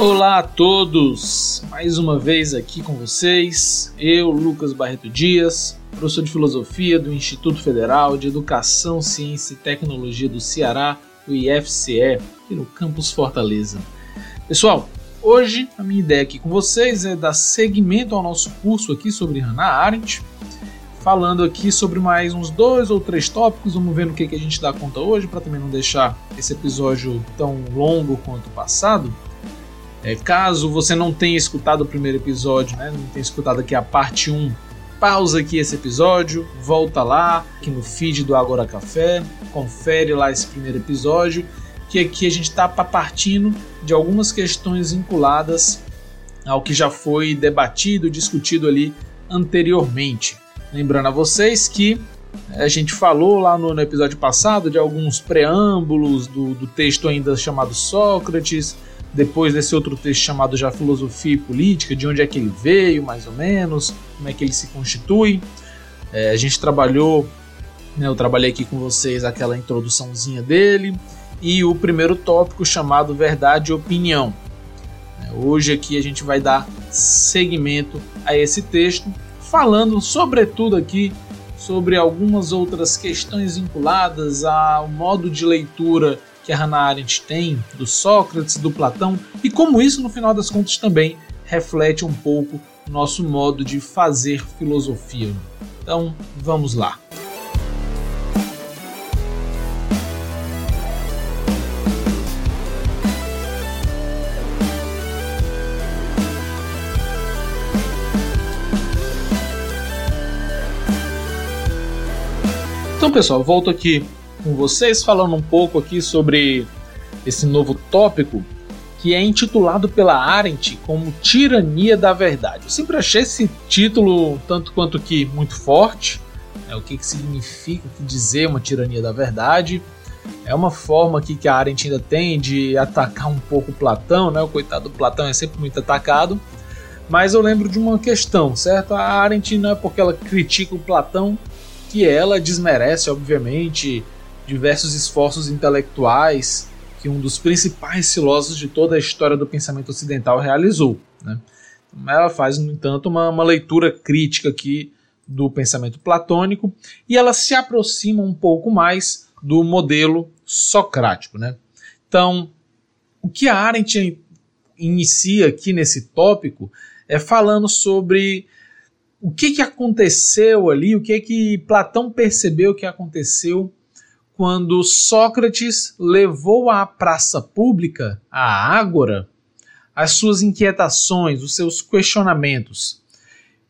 Olá a todos! Mais uma vez aqui com vocês, eu, Lucas Barreto Dias, professor de Filosofia do Instituto Federal de Educação, Ciência e Tecnologia do Ceará, o IFCE, aqui no Campus Fortaleza. Pessoal, hoje a minha ideia aqui com vocês é dar seguimento ao nosso curso aqui sobre Hannah Arendt, falando aqui sobre mais uns dois ou três tópicos, vamos ver no que, que a gente dá conta hoje, para também não deixar esse episódio tão longo quanto o passado. É, caso você não tenha escutado o primeiro episódio, né, não tenha escutado aqui a parte 1, pausa aqui esse episódio, volta lá aqui no feed do Agora Café, confere lá esse primeiro episódio, que aqui a gente está partindo de algumas questões vinculadas ao que já foi debatido, discutido ali anteriormente. Lembrando a vocês que a gente falou lá no, no episódio passado de alguns preâmbulos do, do texto ainda chamado Sócrates, depois desse outro texto chamado já Filosofia e Política, de onde é que ele veio, mais ou menos, como é que ele se constitui. É, a gente trabalhou, né, eu trabalhei aqui com vocês aquela introduçãozinha dele e o primeiro tópico chamado Verdade e Opinião. É, hoje aqui a gente vai dar seguimento a esse texto, falando sobretudo aqui sobre algumas outras questões vinculadas ao modo de leitura que a Hannah Arendt tem do Sócrates, do Platão e como isso no final das contas também reflete um pouco nosso modo de fazer filosofia. Então, vamos lá. Então, pessoal, volto aqui com vocês falando um pouco aqui sobre esse novo tópico que é intitulado pela Arendt como Tirania da Verdade. Eu sempre achei esse título tanto quanto que muito forte. É o que, que significa que dizer uma tirania da verdade. É uma forma aqui que a Arendt ainda tem de atacar um pouco Platão, né? O coitado do Platão é sempre muito atacado. Mas eu lembro de uma questão, certo? A Arendt não é porque ela critica o Platão que ela desmerece, obviamente, diversos esforços intelectuais que um dos principais filósofos de toda a história do pensamento ocidental realizou. Né? Ela faz, no entanto, uma, uma leitura crítica aqui do pensamento platônico e ela se aproxima um pouco mais do modelo socrático. Né? Então, o que a Arendt inicia aqui nesse tópico é falando sobre o que, que aconteceu ali, o que que Platão percebeu que aconteceu quando Sócrates levou à praça pública, à ágora, as suas inquietações, os seus questionamentos.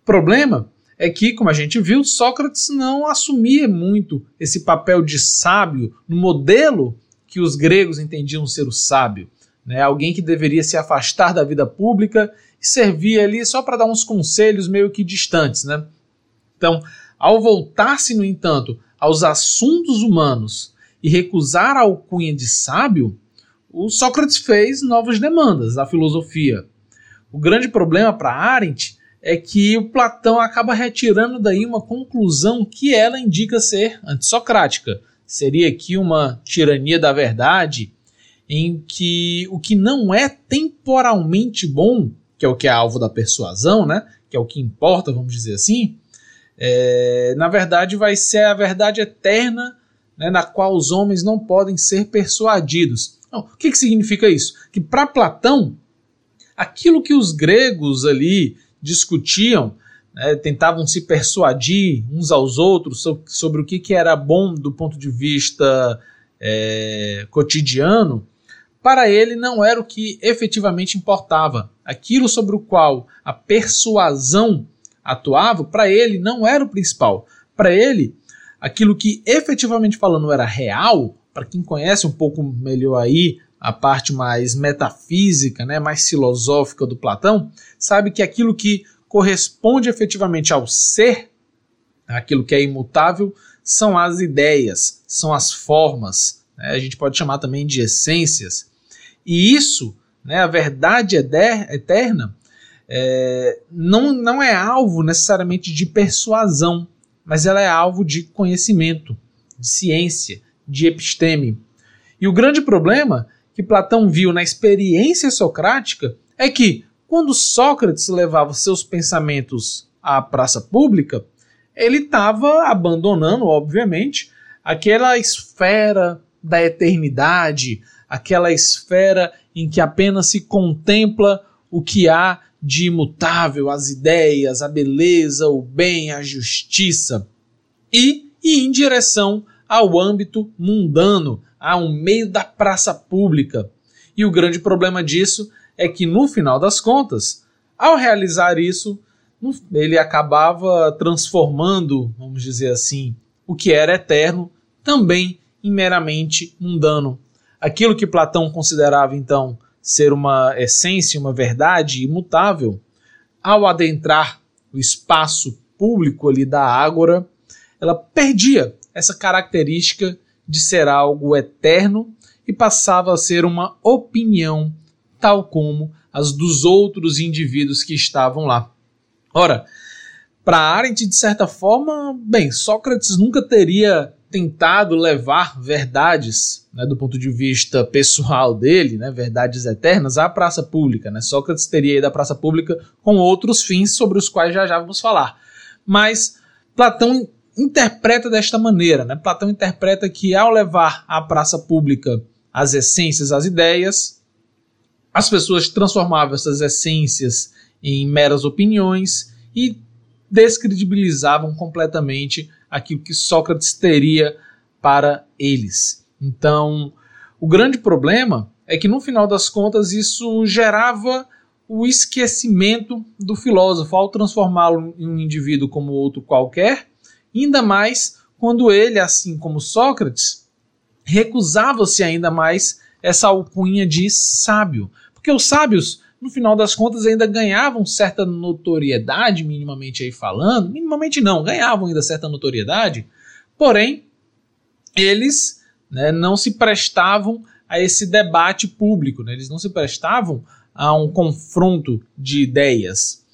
O problema é que, como a gente viu, Sócrates não assumia muito esse papel de sábio no modelo que os gregos entendiam ser o sábio. Né? Alguém que deveria se afastar da vida pública e servir ali só para dar uns conselhos meio que distantes. Né? Então, ao voltar-se, no entanto, aos assuntos humanos e recusar a alcunha de sábio, o Sócrates fez novas demandas à filosofia. O grande problema para Arendt é que o Platão acaba retirando daí uma conclusão que ela indica ser antissocrática. Seria aqui uma tirania da verdade, em que o que não é temporalmente bom, que é o que é alvo da persuasão, né, que é o que importa, vamos dizer assim, é, na verdade vai ser a verdade eterna né, na qual os homens não podem ser persuadidos. Não, o que, que significa isso? Que para Platão, aquilo que os gregos ali discutiam, né, tentavam se persuadir uns aos outros sobre, sobre o que, que era bom do ponto de vista é, cotidiano, para ele não era o que efetivamente importava. Aquilo sobre o qual a persuasão atuava, para ele não era o principal. Para ele, aquilo que efetivamente falando era real, para quem conhece um pouco melhor aí a parte mais metafísica, né, mais filosófica do Platão, sabe que aquilo que corresponde efetivamente ao ser, aquilo que é imutável, são as ideias, são as formas. Né, a gente pode chamar também de essências. E isso, né, a verdade eterna, é, não, não é alvo necessariamente de persuasão, mas ela é alvo de conhecimento, de ciência, de episteme. E o grande problema que Platão viu na experiência socrática é que, quando Sócrates levava seus pensamentos à praça pública, ele estava abandonando, obviamente, aquela esfera da eternidade, aquela esfera em que apenas se contempla o que há de imutável, as ideias, a beleza, o bem, a justiça, e ir em direção ao âmbito mundano, a um meio da praça pública. E o grande problema disso é que, no final das contas, ao realizar isso, ele acabava transformando, vamos dizer assim, o que era eterno também em meramente mundano. Aquilo que Platão considerava então ser uma essência, uma verdade imutável, ao adentrar o espaço público ali da ágora, ela perdia essa característica de ser algo eterno e passava a ser uma opinião, tal como as dos outros indivíduos que estavam lá. Ora, para Arendt, de certa forma, bem, Sócrates nunca teria tentado levar verdades, né, do ponto de vista pessoal dele, né, verdades eternas, à praça pública. Né? Sócrates teria ido à praça pública com outros fins sobre os quais já já vamos falar. Mas Platão interpreta desta maneira. Né? Platão interpreta que ao levar à praça pública as essências, as ideias, as pessoas transformavam essas essências em meras opiniões e descredibilizavam completamente aquilo que Sócrates teria para eles. Então, o grande problema é que no final das contas isso gerava o esquecimento do filósofo ao transformá-lo em um indivíduo como outro qualquer, ainda mais quando ele, assim como Sócrates, recusava-se ainda mais essa alcunha de sábio, porque os sábios no final das contas ainda ganhavam certa notoriedade, minimamente aí falando, minimamente não, ganhavam ainda certa notoriedade, porém eles né, não se prestavam a esse debate público, né, eles não se prestavam a um confronto de ideias.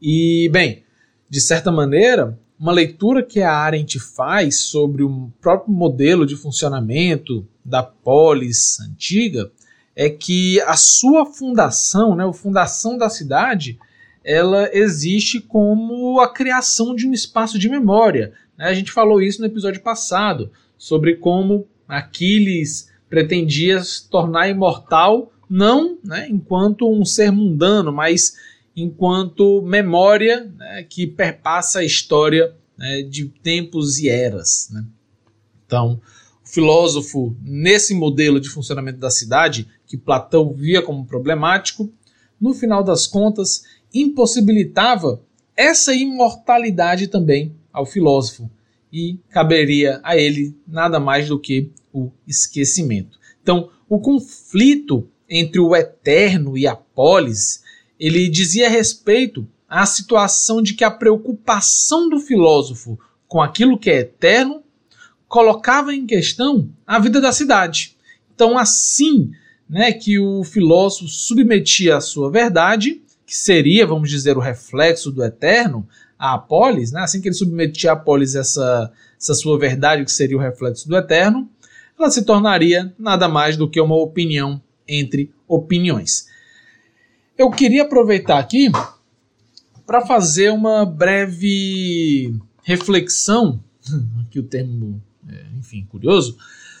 E, bem, de certa maneira, uma leitura que a Arendt faz sobre o próprio modelo de funcionamento da polis antiga é que a sua fundação, né, a fundação da cidade, ela existe como a criação de um espaço de memória. Né? A gente falou isso no episódio passado, sobre como Aquiles pretendia se tornar imortal, não né, enquanto um ser mundano, mas enquanto memória né, que perpassa a história né, de tempos e eras. Né? Então, o filósofo, nesse modelo de funcionamento da cidade, que Platão via como problemático, no final das contas, impossibilitava essa imortalidade também ao filósofo e caberia a ele nada mais do que o esquecimento. Então, o conflito entre o eterno e a polis, ele dizia respeito à situação de que a preocupação do filósofo com aquilo que é eterno colocava em questão a vida da cidade. Então, assim, né, que o filósofo submetia a sua verdade, que seria, vamos dizer, o reflexo do eterno, a polis, né, assim que ele submetia a polis essa, essa sua verdade, que seria o reflexo do eterno, ela se tornaria nada mais do que uma opinião entre opiniões. Eu queria aproveitar aqui para fazer uma breve reflexão, aqui o termo, é, enfim, curioso,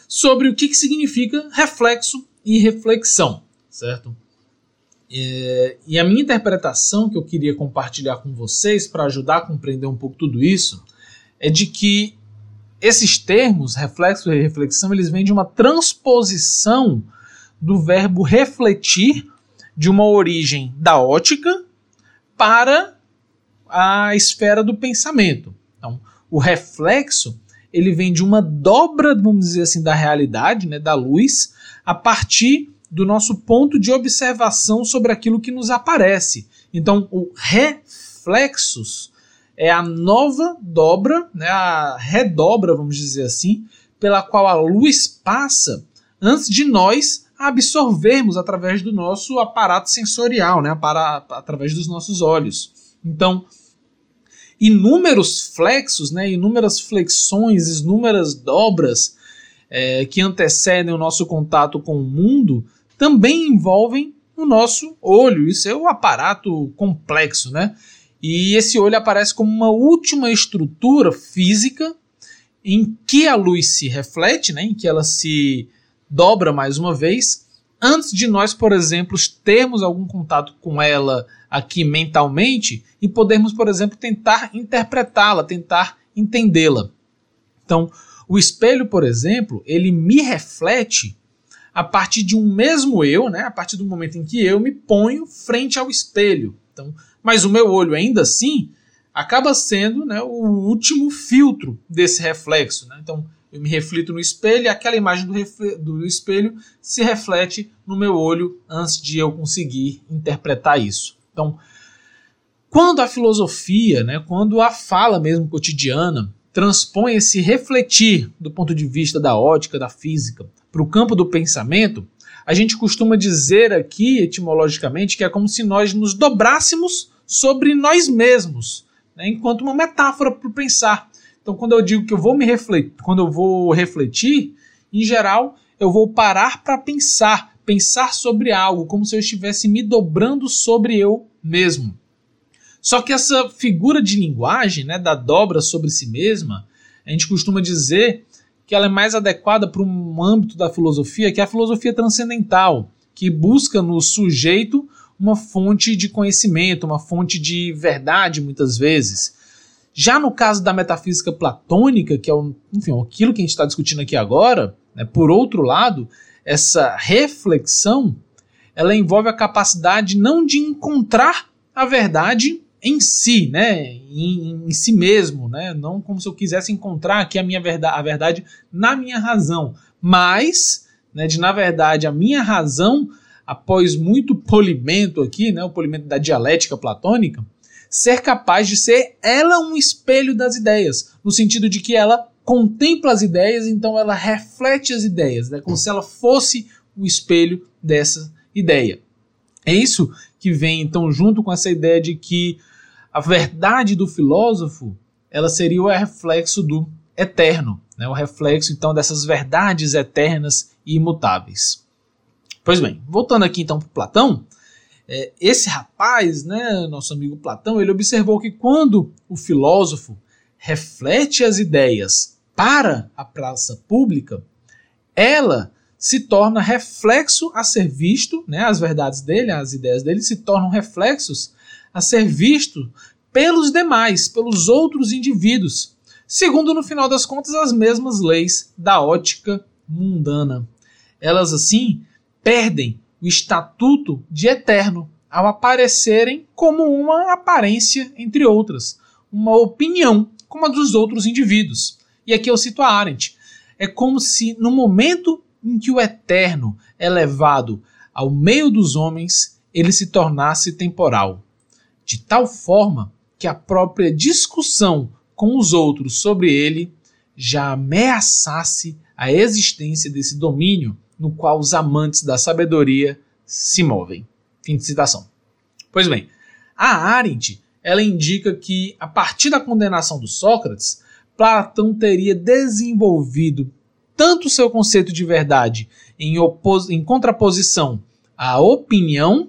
sobre o que, que significa reflexo e reflexão, certo? É, e a minha interpretação que eu queria compartilhar com vocês para ajudar a compreender um pouco tudo isso é de que esses termos, reflexo e reflexão, eles vêm de uma transposição do verbo refletir de uma origem da ótica para a esfera do pensamento. Então, o reflexo ele vem de uma dobra, vamos dizer assim, da realidade, né, da luz, a partir do nosso ponto de observação sobre aquilo que nos aparece. Então, o reflexos é a nova dobra, né, a redobra, vamos dizer assim, pela qual a luz passa antes de nós absorvermos através do nosso aparato sensorial, né, para, através dos nossos olhos. Então, inúmeros flexos, né, inúmeras flexões, inúmeras dobras é, que antecedem o nosso contato com o mundo também envolvem o nosso olho e seu aparato complexo, né? E esse olho aparece como uma última estrutura física em que a luz se reflete, né, em que ela se dobra mais uma vez, antes de nós, por exemplo, termos algum contato com ela aqui mentalmente e podermos, por exemplo, tentar interpretá-la, tentar entendê-la. Então, o espelho, por exemplo, ele me reflete a partir de um mesmo eu, né, a partir do momento em que eu me ponho frente ao espelho. Então, mas o meu olho ainda assim acaba sendo né, o último filtro desse reflexo. Né? Então, eu me reflito no espelho e aquela imagem do, do, espelho se reflete no meu olho antes de eu conseguir interpretar isso. Então, quando a filosofia, né, quando a fala mesmo cotidiana transpõe esse refletir do ponto de vista da ótica, da física, para o campo do pensamento, a gente costuma dizer aqui, etimologicamente, que é como se nós nos dobrássemos sobre nós mesmos, né, enquanto uma metáfora para pensar. Então, quando eu digo que eu vou me refletir, quando eu vou refletir, em geral, eu vou parar para pensar, pensar sobre algo, como se eu estivesse me dobrando sobre eu mesmo. Só que essa figura de linguagem, né, da dobra sobre si mesma, a gente costuma dizer que ela é mais adequada para um âmbito da filosofia, que é a filosofia transcendental, que busca no sujeito uma fonte de conhecimento, uma fonte de verdade, muitas vezes. Já no caso da metafísica platônica, que é o, enfim, aquilo que a gente está discutindo aqui agora, né, por outro lado, essa reflexão ela envolve a capacidade não de encontrar a verdade em si, né, em, em, si mesmo, né, não como se eu quisesse encontrar aqui a minha verdade, a verdade na minha razão, mas, né, de na verdade a minha razão após muito polimento aqui, né, o polimento da dialética platônica, ser capaz de ser ela um espelho das ideias, no sentido de que ela contempla as ideias, então ela reflete as ideias, né, como se ela fosse o espelho dessa ideia. É isso que vem então junto com essa ideia de que a verdade do filósofo ela seria o reflexo do eterno, né, o reflexo então dessas verdades eternas e imutáveis. Pois bem, voltando aqui então para Platão, é, esse rapaz, né, nosso amigo Platão, ele observou que quando o filósofo reflete as ideias para a praça pública, ela se torna reflexo a ser visto, né, as verdades dele, as ideias dele se tornam reflexos a ser visto pelos demais, pelos outros indivíduos, segundo no final das contas as mesmas leis da ótica mundana. Elas assim perdem o estatuto de eterno ao aparecerem como uma aparência entre outras, uma opinião como a dos outros indivíduos. E aqui eu cito a Arendt. É como se no momento em que o eterno é levado ao meio dos homens, ele se tornasse temporal, de tal forma que a própria discussão com os outros sobre ele já ameaçasse a existência desse domínio no qual os amantes da sabedoria se movem. Fim de citação. Pois bem, a Arendt ela indica que a partir da condenação do Sócrates, Platão teria desenvolvido tanto o seu conceito de verdade em, em contraposição à opinião,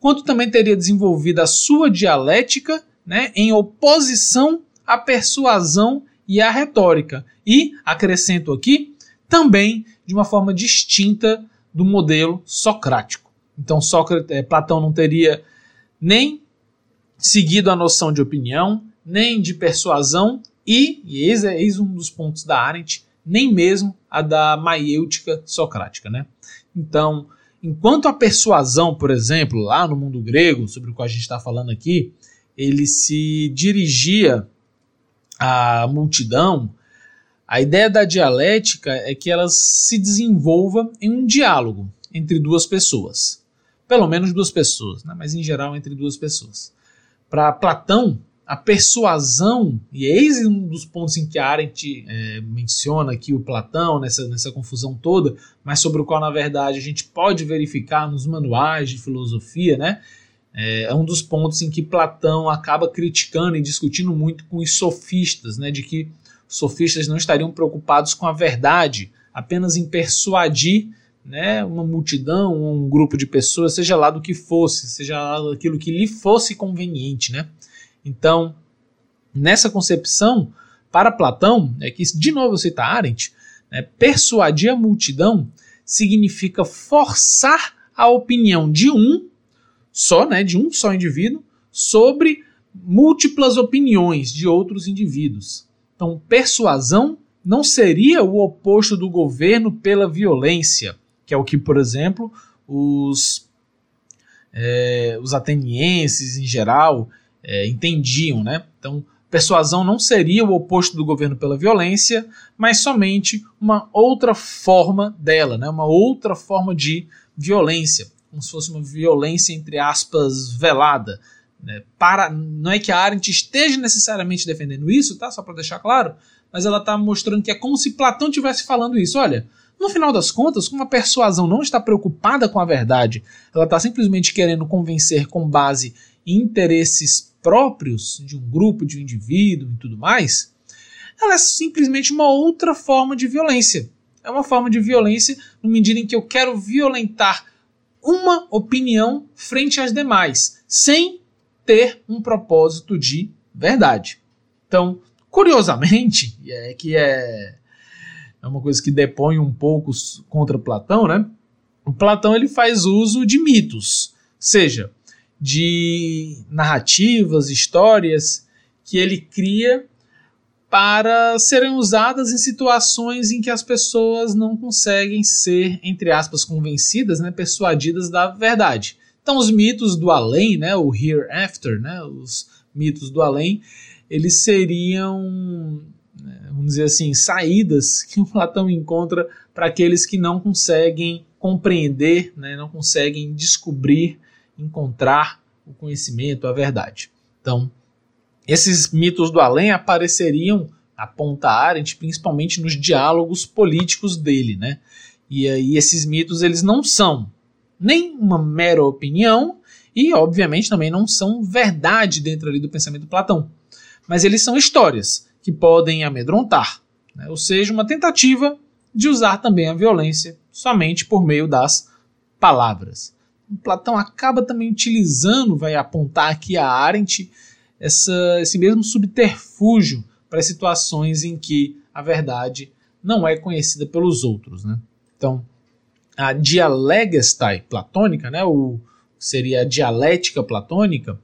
quanto também teria desenvolvido a sua dialética né, em oposição à persuasão e à retórica. E, acrescento aqui, também de uma forma distinta do modelo socrático. Então, Sócrates, é, Platão não teria nem seguido a noção de opinião, nem de persuasão e, e eis, é, eis um dos pontos da Arendt, nem mesmo a da maiêutica socrática. Né? Então, enquanto a persuasão, por exemplo, lá no mundo grego, sobre o qual a gente está falando aqui, ele se dirigia à multidão a ideia da dialética é que ela se desenvolva em um diálogo entre duas pessoas. Pelo menos duas pessoas, né? mas em geral entre duas pessoas. Para Platão, a persuasão, e eis um dos pontos em que Arendt é, menciona aqui o Platão, nessa, nessa confusão toda, mas sobre o qual, na verdade, a gente pode verificar nos manuais de filosofia, né? É, é um dos pontos em que Platão acaba criticando e discutindo muito com os sofistas, né? De que sofistas não estariam preocupados com a verdade, apenas em persuadir né, uma multidão, um grupo de pessoas, seja lá do que fosse, seja lá daquilo que lhe fosse conveniente, né? Então, nessa concepção, para Platão, é que de novo cita Arendt, né, persuadir a multidão significa forçar a opinião de um só, né, de um só indivíduo, sobre múltiplas opiniões de outros indivíduos. Então, persuasão não seria o oposto do governo pela violência, que é o que, por exemplo, os, é, os atenienses em geral é, entendiam. Né? Então, persuasão não seria o oposto do governo pela violência, mas somente uma outra forma dela, né? uma outra forma de violência, como se fosse uma violência, entre aspas, velada. Né? Para, não é que a Arendt esteja necessariamente defendendo isso, tá? só para deixar claro, mas ela está mostrando que é como se Platão estivesse falando isso. Olha, no final das contas, como a persuasão não está preocupada com a verdade, ela está simplesmente querendo convencer com base interesses próprios de um grupo, de um indivíduo e tudo mais, ela é simplesmente uma outra forma de violência. É uma forma de violência no medida em que eu quero violentar uma opinião frente às demais, sem ter um propósito de verdade. Então, curiosamente, é que é é uma coisa que depõe um pouco contra Platão, né? O Platão ele faz uso de mitos, seja de narrativas, histórias que ele cria para serem usadas em situações em que as pessoas não conseguem ser, entre aspas, convencidas, né, persuadidas da verdade. Então, os mitos do além, né, o hereafter, né, os mitos do além, eles seriam vamos dizer assim, saídas que o Platão encontra para aqueles que não conseguem compreender, né, não conseguem descobrir, encontrar o conhecimento, a verdade. Então, esses mitos do além apareceriam, aponta Arendt, principalmente nos diálogos políticos dele, né? E aí esses mitos eles não são nem uma mera opinião e obviamente também não são verdade dentro ali do pensamento do Platão, mas eles são histórias que podem amedrontar, né? ou seja, uma tentativa de usar também a violência somente por meio das palavras. Platão acaba também utilizando, vai apontar aqui a Arendt, essa, esse mesmo subterfúgio para situações em que a verdade não é conhecida pelos outros. Né? Então, a dialegestai platônica, né, o, seria a dialética platônica,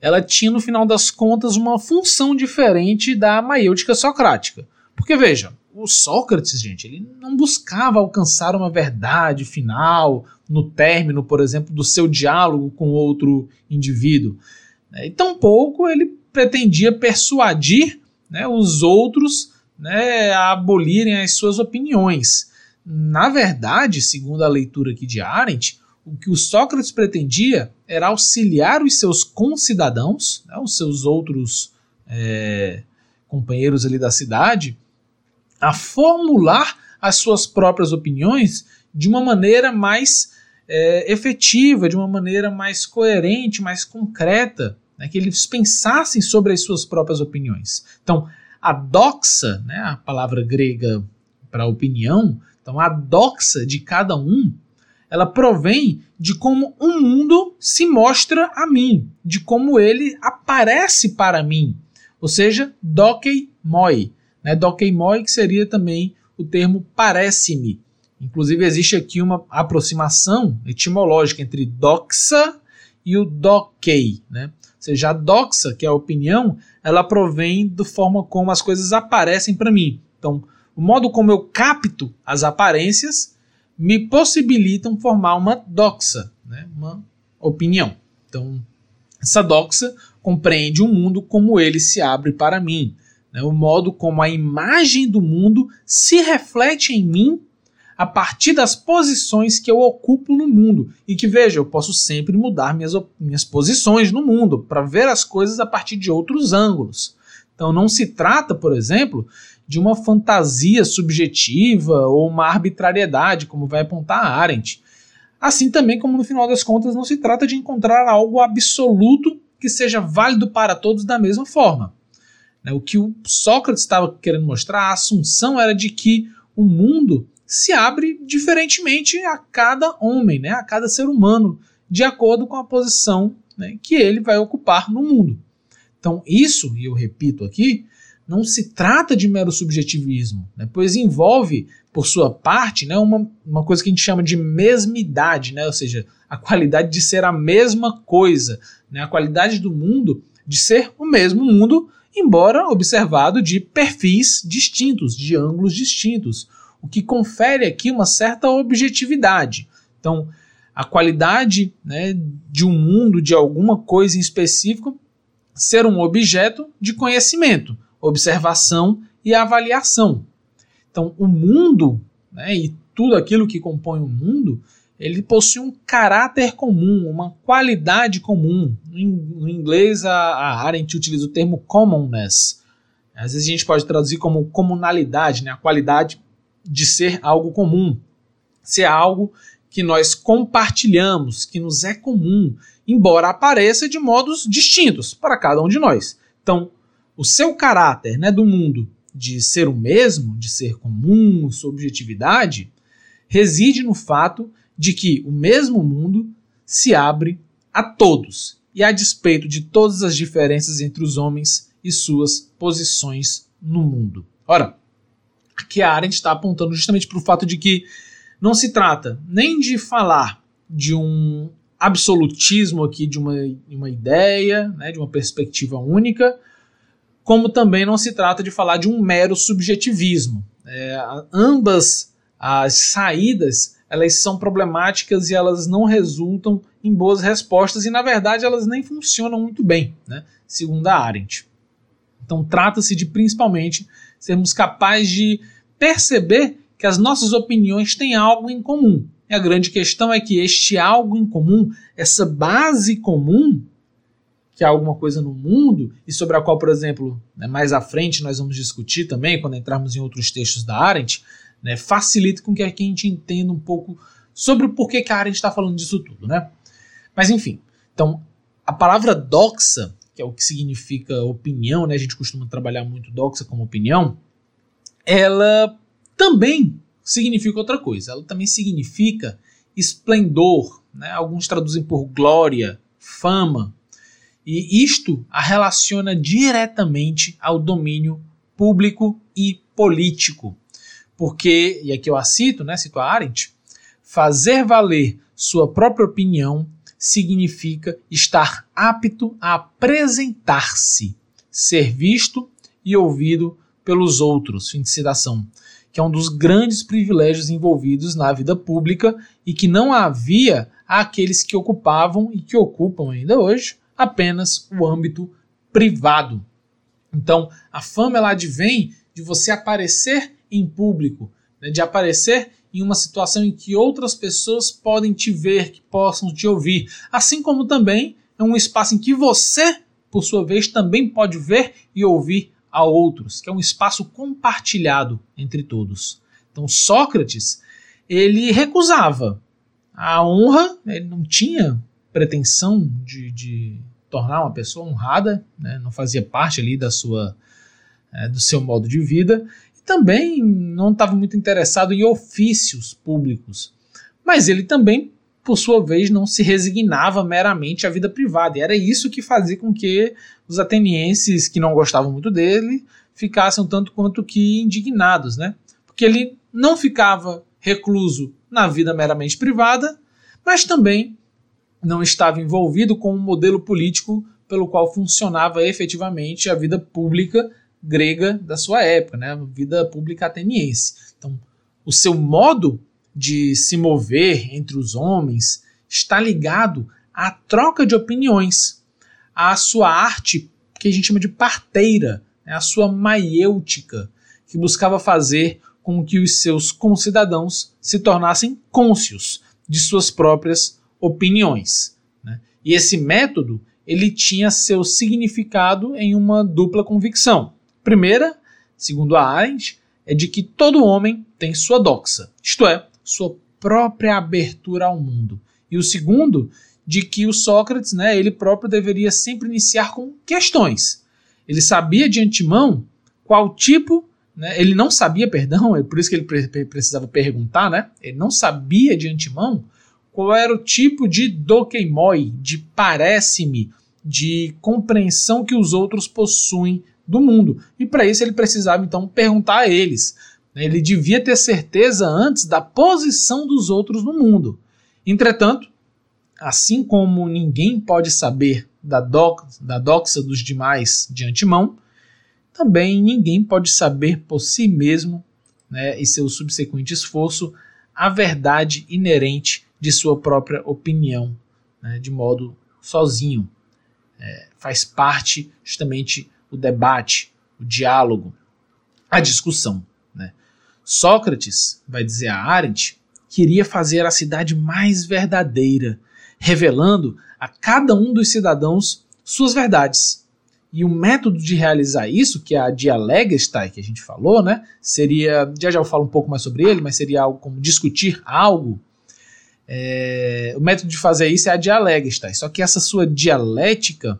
ela tinha no final das contas uma função diferente da maêutica socrática. Porque veja, o Sócrates, gente, ele não buscava alcançar uma verdade final no término, por exemplo, do seu diálogo com outro indivíduo. Né? E tampouco ele pretendia persuadir né, os outros né, a abolirem as suas opiniões. Na verdade, segundo a leitura aqui de Arendt, o que o Sócrates pretendia era auxiliar os seus concidadãos, né, os seus outros é, companheiros ali da cidade, a formular as suas próprias opiniões de uma maneira mais é, efetiva, de uma maneira mais coerente, mais concreta, né, que eles pensassem sobre as suas próprias opiniões. Então, a doxa, né, a palavra grega para opinião, então a doxa de cada um ela provém de como o um mundo se mostra a mim, de como ele aparece para mim. Ou seja, dokei moi. Né? Dokei moi que seria também o termo parece-me. Inclusive existe aqui uma aproximação etimológica entre doxa e o dokei. Né? Ou seja, a doxa, que é a opinião, ela provém da forma como as coisas aparecem para mim. Então, o modo como eu capto as aparências me possibilitam formar uma doxa, né, uma opinião. Então, essa doxa compreende o mundo como ele se abre para mim, né, o modo como a imagem do mundo se reflete em mim a partir das posições que eu ocupo no mundo. E que veja, eu posso sempre mudar minhas, minhas posições no mundo para ver as coisas a partir de outros ângulos. Então não se trata, por exemplo, de uma fantasia subjetiva ou uma arbitrariedade, como vai apontar a Arendt. Assim também como no final das contas não se trata de encontrar algo absoluto que seja válido para todos da mesma forma. Né, o que o Sócrates estava querendo mostrar, a assunção era de que o mundo se abre diferentemente a cada homem, né, a cada ser humano, de acordo com a posição né, que ele vai ocupar no mundo. Então, isso, e eu repito aqui, não se trata de mero subjetivismo, né, pois envolve, por sua parte, né, uma, uma coisa que a gente chama de mesmidade, né, ou seja, a qualidade de ser a mesma coisa, né, a qualidade do mundo de ser o mesmo mundo, embora observado de perfis distintos, de ângulos distintos, o que confere aqui uma certa objetividade. Então, a qualidade né, de um mundo, de alguma coisa em específico, ser um objeto de conhecimento, observação e avaliação. Então, o mundo né, e tudo aquilo que compõe o mundo, ele possui um caráter comum, uma qualidade comum. No inglês, a, a Arendt utiliza o termo commonness. Às vezes a gente pode traduzir como comunalidade, né, a qualidade de ser algo comum, ser algo que nós compartilhamos, que nos é comum, embora apareça de modos distintos para cada um de nós. Então, o seu caráter né, do mundo de ser o mesmo, de ser comum, sua objetividade, reside no fato de que o mesmo mundo se abre a todos e a despeito de todas as diferenças entre os homens e suas posições no mundo. Ora, aqui a Arendt está apontando justamente para o fato de que não se trata nem de falar de um absolutismo aqui, de uma, uma ideia, né, de uma perspectiva única, como também não se trata de falar de um mero subjetivismo. É, ambas as saídas elas são problemáticas e elas não resultam em boas respostas e na verdade elas nem funcionam muito bem, né, segundo a Arendt. Então trata-se de principalmente sermos capazes de perceber que as nossas opiniões têm algo em comum. E a grande questão é que este algo em comum, essa base comum, que é alguma coisa no mundo e sobre a qual, por exemplo, né, mais à frente nós vamos discutir também, quando entrarmos em outros textos da Arendt, né, facilita com que a gente entenda um pouco sobre o porquê que a Arendt está falando disso tudo. Né? Mas enfim, então a palavra doxa, que é o que significa opinião, né, a gente costuma trabalhar muito doxa como opinião, ela também significa outra coisa, ela também significa esplendor, né? alguns traduzem por glória, fama, e isto a relaciona diretamente ao domínio público e político. Porque, e aqui eu a cito, né, cito a Arendt, fazer valer sua própria opinião significa estar apto a apresentar-se, ser visto e ouvido pelos outros. Fim de citação. Que é um dos grandes privilégios envolvidos na vida pública e que não havia àqueles que ocupavam e que ocupam ainda hoje apenas o âmbito privado. Então, a fama ela advém de você aparecer em público, né, de aparecer em uma situação em que outras pessoas podem te ver, que possam te ouvir, assim como também é um espaço em que você, por sua vez, também pode ver e ouvir a outros, que é um espaço compartilhado entre todos. Então, Sócrates, ele recusava a honra, ele não tinha pretensão de, de tornar uma pessoa honrada, né? não fazia parte ali da sua, é, do seu modo de vida, também não estava muito interessado em ofícios públicos. Mas ele também, por sua vez, não se resignava meramente à vida privada, e era isso que fazia com que os atenienses que não gostavam muito dele ficassem tanto quanto que indignados, né? Porque ele não ficava recluso na vida meramente privada, mas também não estava envolvido com um modelo político pelo qual funcionava efetivamente a vida pública grega da sua época, né? a vida pública ateniense. Então, o seu modo de se mover entre os homens está ligado à troca de opiniões, à sua arte que a gente chama de parteira, né? a sua maiêutica, que buscava fazer com que os seus concidadãos se tornassem cônscios de suas próprias opiniões. Né? E esse método ele tinha seu significado em uma dupla convicção. Primeira, segundo a Arendt, é de que todo homem tem sua doxa, isto é, sua própria abertura ao mundo. E o segundo, de que o Sócrates, né, ele próprio deveria sempre iniciar com questões. Ele sabia de antemão qual tipo né, ele não sabia, perdão, é por isso que ele precisava perguntar, né? Ele não sabia de antemão qual era o tipo de dokeimoi, de parece-me, de compreensão que os outros possuem do mundo. E para isso ele precisava então perguntar a eles. Ele devia ter certeza antes da posição dos outros no mundo. Entretanto, assim como ninguém pode saber da, da doxa dos demais de antemão, também ninguém pode saber por si mesmo né, e seu subsequente esforço a verdade inerente de sua própria opinião, né, de modo sozinho. É, faz parte justamente o debate, o diálogo, a discussão. Né. Sócrates, vai dizer a Arendt, queria fazer a cidade mais verdadeira, revelando a cada um dos cidadãos suas verdades. E o método de realizar isso, que é a dialegestay que a gente falou, né, seria, já já eu falo um pouco mais sobre ele, mas seria algo como discutir algo. É, o método de fazer isso é a dialegestay. Só que essa sua dialética,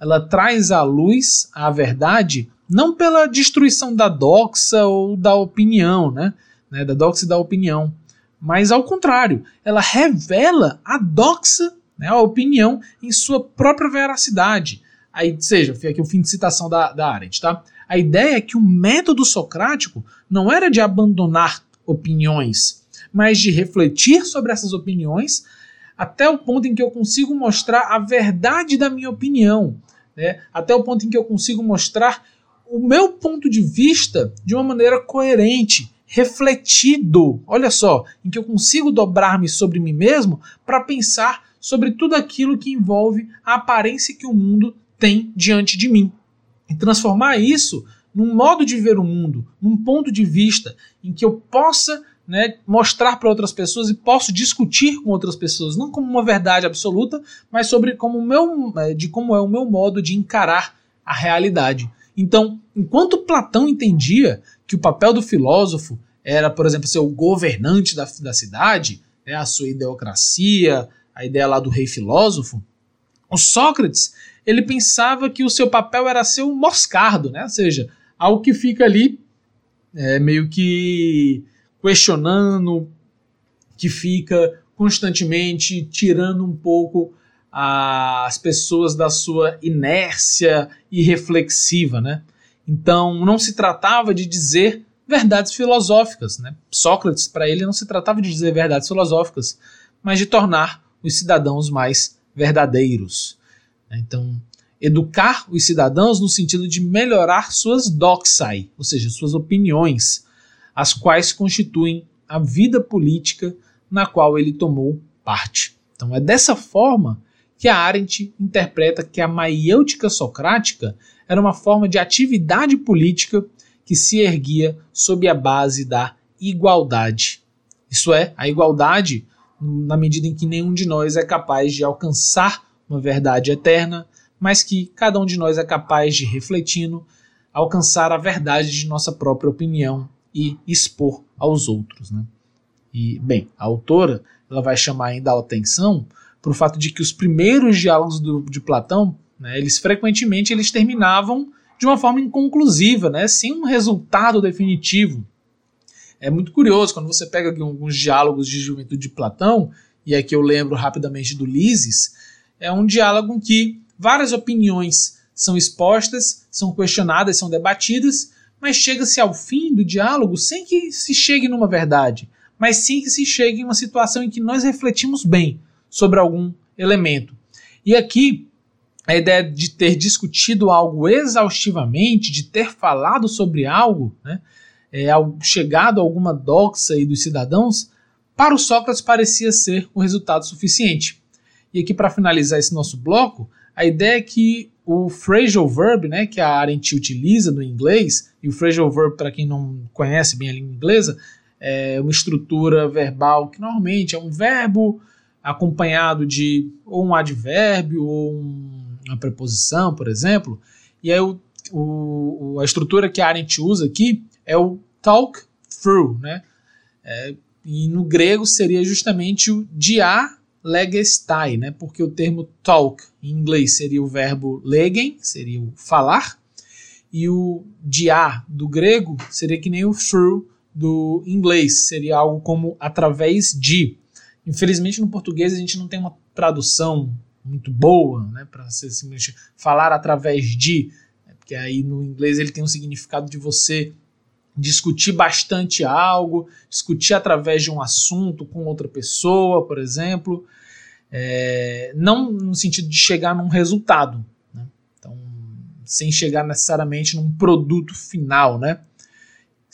ela traz à luz a verdade não pela destruição da doxa ou da opinião, né, né da doxa e da opinião, mas ao contrário, ela revela a doxa, né, a opinião, em sua própria veracidade. Aí, seja, aqui o fim de citação da, da Arendt, tá? A ideia é que o método socrático não era de abandonar opiniões, mas de refletir sobre essas opiniões até o ponto em que eu consigo mostrar a verdade da minha opinião, né? até o ponto em que eu consigo mostrar o meu ponto de vista de uma maneira coerente, refletido, olha só, em que eu consigo dobrar-me sobre mim mesmo para pensar sobre tudo aquilo que envolve a aparência que o mundo tem diante de mim. E transformar isso num modo de ver o mundo, num ponto de vista em que eu possa né, mostrar para outras pessoas e posso discutir com outras pessoas, não como uma verdade absoluta, mas sobre como meu, é, de como é o meu modo de encarar a realidade. Então, enquanto Platão entendia que o papel do filósofo era, por exemplo, ser o governante da, da cidade, né, a sua ideocracia, a ideia lá do rei filósofo, o Sócrates ele pensava que o seu papel era ser um moscardo, né? ou seja, algo que fica ali é, meio que questionando, que fica constantemente tirando um pouco as pessoas da sua inércia irreflexiva, né? Então não se tratava de dizer verdades filosóficas, né? Sócrates para ele não se tratava de dizer verdades filosóficas, mas de tornar os cidadãos mais verdadeiros. Né? Então, educar os cidadãos no sentido de melhorar suas doxai, ou seja, suas opiniões, as quais constituem a vida política na qual ele tomou parte. Então, é dessa forma que a Arendt interpreta que a maiêutica socrática era uma forma de atividade política que se erguia sob a base da igualdade. Isso é, a igualdade na medida em que nenhum de nós é capaz de alcançar uma verdade eterna, mas que cada um de nós é capaz de, refletindo, alcançar a verdade de nossa própria opinião e expor aos outros. Né? E, bem, a autora ela vai chamar ainda a atenção para o fato de que os primeiros diálogos do, de Platão, né, eles frequentemente eles terminavam de uma forma inconclusiva, né, sem um resultado definitivo. É muito curioso quando você pega alguns diálogos de juventude de Platão, e aqui eu lembro rapidamente do Lises, é um diálogo em que várias opiniões são expostas, são questionadas, são debatidas, mas chega-se ao fim do diálogo sem que se chegue numa verdade, mas sim que se chegue em uma situação em que nós refletimos bem sobre algum elemento. E aqui, a ideia de ter discutido algo exaustivamente, de ter falado sobre algo, né, é, chegado a alguma doxa aí dos cidadãos, para o Sócrates parecia ser o resultado suficiente. E aqui, para finalizar esse nosso bloco, a ideia é que o phrasal verb, né, que a Arendt utiliza no inglês, e o phrasal verb, para quem não conhece bem a língua inglesa, é uma estrutura verbal que normalmente é um verbo acompanhado de ou um advérbio ou um, uma preposição, por exemplo. E aí o, o, a estrutura que a Arendt usa aqui é o talk through, né? É, e no grego seria justamente o dia legestai, né? Porque o termo talk em inglês seria o verbo legen, seria o falar, e o dia do grego seria que nem o through do inglês, seria algo como através de. Infelizmente no português a gente não tem uma tradução muito boa, né, para simplesmente falar através de, né, porque aí no inglês ele tem um significado de você discutir bastante algo, discutir através de um assunto com outra pessoa, por exemplo, é, não no sentido de chegar num resultado, né? então sem chegar necessariamente num produto final, né?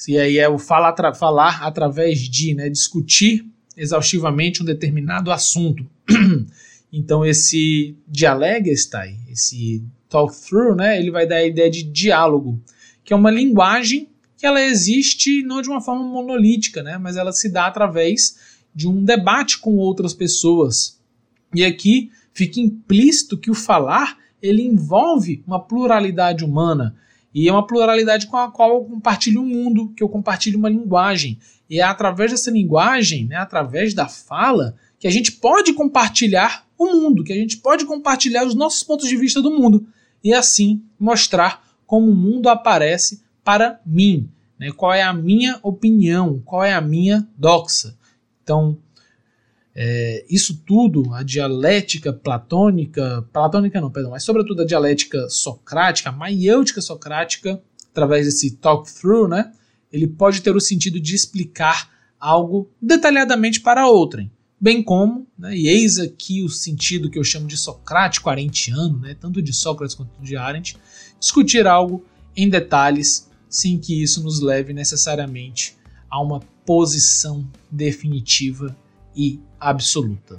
E aí é o falar, falar através de, né? Discutir exaustivamente um determinado assunto. então esse dialegestai, esse talk through, né? Ele vai dar a ideia de diálogo, que é uma linguagem que ela existe não de uma forma monolítica, né? Mas ela se dá através de um debate com outras pessoas. E aqui fica implícito que o falar ele envolve uma pluralidade humana. E é uma pluralidade com a qual eu compartilho um mundo, que eu compartilho uma linguagem. E é através dessa linguagem, né, através da fala, que a gente pode compartilhar o mundo, que a gente pode compartilhar os nossos pontos de vista do mundo. E assim mostrar como o mundo aparece para mim. Né, qual é a minha opinião, qual é a minha doxa. Então, é, isso tudo, a dialética platônica, platônica não, perdão, mas sobretudo a dialética socrática, a maiêutica socrática, através desse talk-through, né, ele pode ter o sentido de explicar algo detalhadamente para outrem, bem como, né, e eis aqui o sentido que eu chamo de socrático arentiano, né, tanto de Sócrates quanto de Arendt, discutir algo em detalhes sem que isso nos leve necessariamente a uma posição definitiva e absoluta.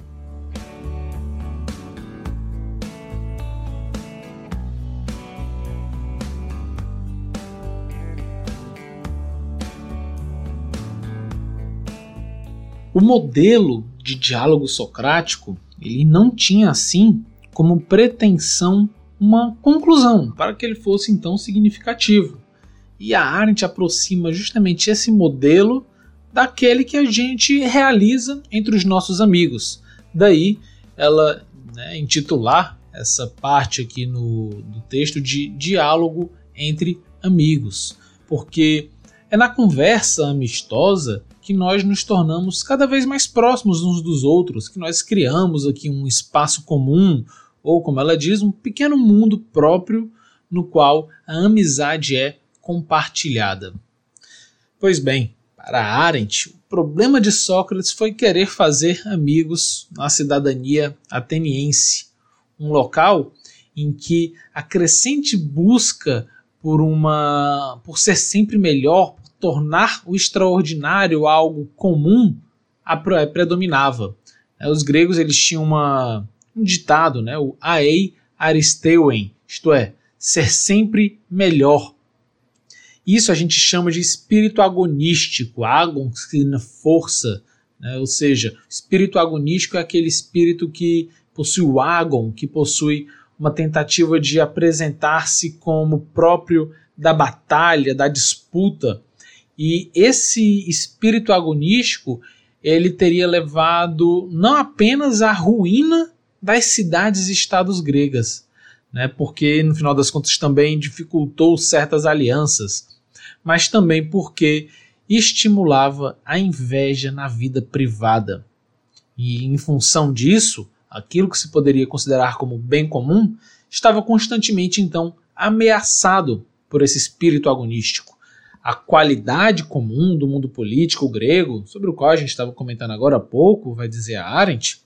O modelo de diálogo socrático ele não tinha assim como pretensão uma conclusão para que ele fosse então significativo. E a Arendt aproxima justamente esse modelo daquele que a gente realiza entre os nossos amigos. Daí ela né, intitular essa parte aqui no, do texto de diálogo entre amigos, porque é na conversa amistosa que nós nos tornamos cada vez mais próximos uns dos outros, que nós criamos aqui um espaço comum, ou como ela diz, um pequeno mundo próprio no qual a amizade é compartilhada. Pois bem, para Arendt, o problema de Sócrates foi querer fazer amigos na cidadania ateniense, um local em que a crescente busca por uma por ser sempre melhor, por tornar o extraordinário algo comum, a predominava. É, os gregos eles tinham uma, um ditado, né, o aei aristeuen, isto é, ser sempre melhor, isso a gente chama de espírito agonístico. Agon significa força, né? ou seja, espírito agonístico é aquele espírito que possui o agon, que possui uma tentativa de apresentar-se como próprio da batalha, da disputa. E esse espírito agonístico ele teria levado não apenas à ruína das cidades e estados gregas, né, porque no final das contas também dificultou certas alianças mas também porque estimulava a inveja na vida privada. E em função disso, aquilo que se poderia considerar como bem comum estava constantemente então ameaçado por esse espírito agonístico. A qualidade comum do mundo político grego, sobre o qual a gente estava comentando agora há pouco, vai dizer a Arendt,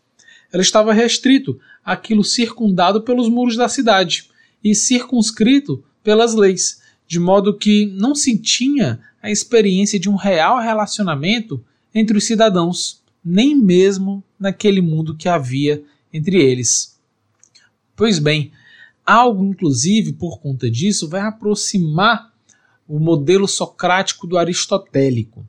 ela estava restrito àquilo circundado pelos muros da cidade e circunscrito pelas leis, de modo que não se tinha a experiência de um real relacionamento entre os cidadãos, nem mesmo naquele mundo que havia entre eles. Pois bem, algo inclusive por conta disso vai aproximar o modelo socrático do aristotélico,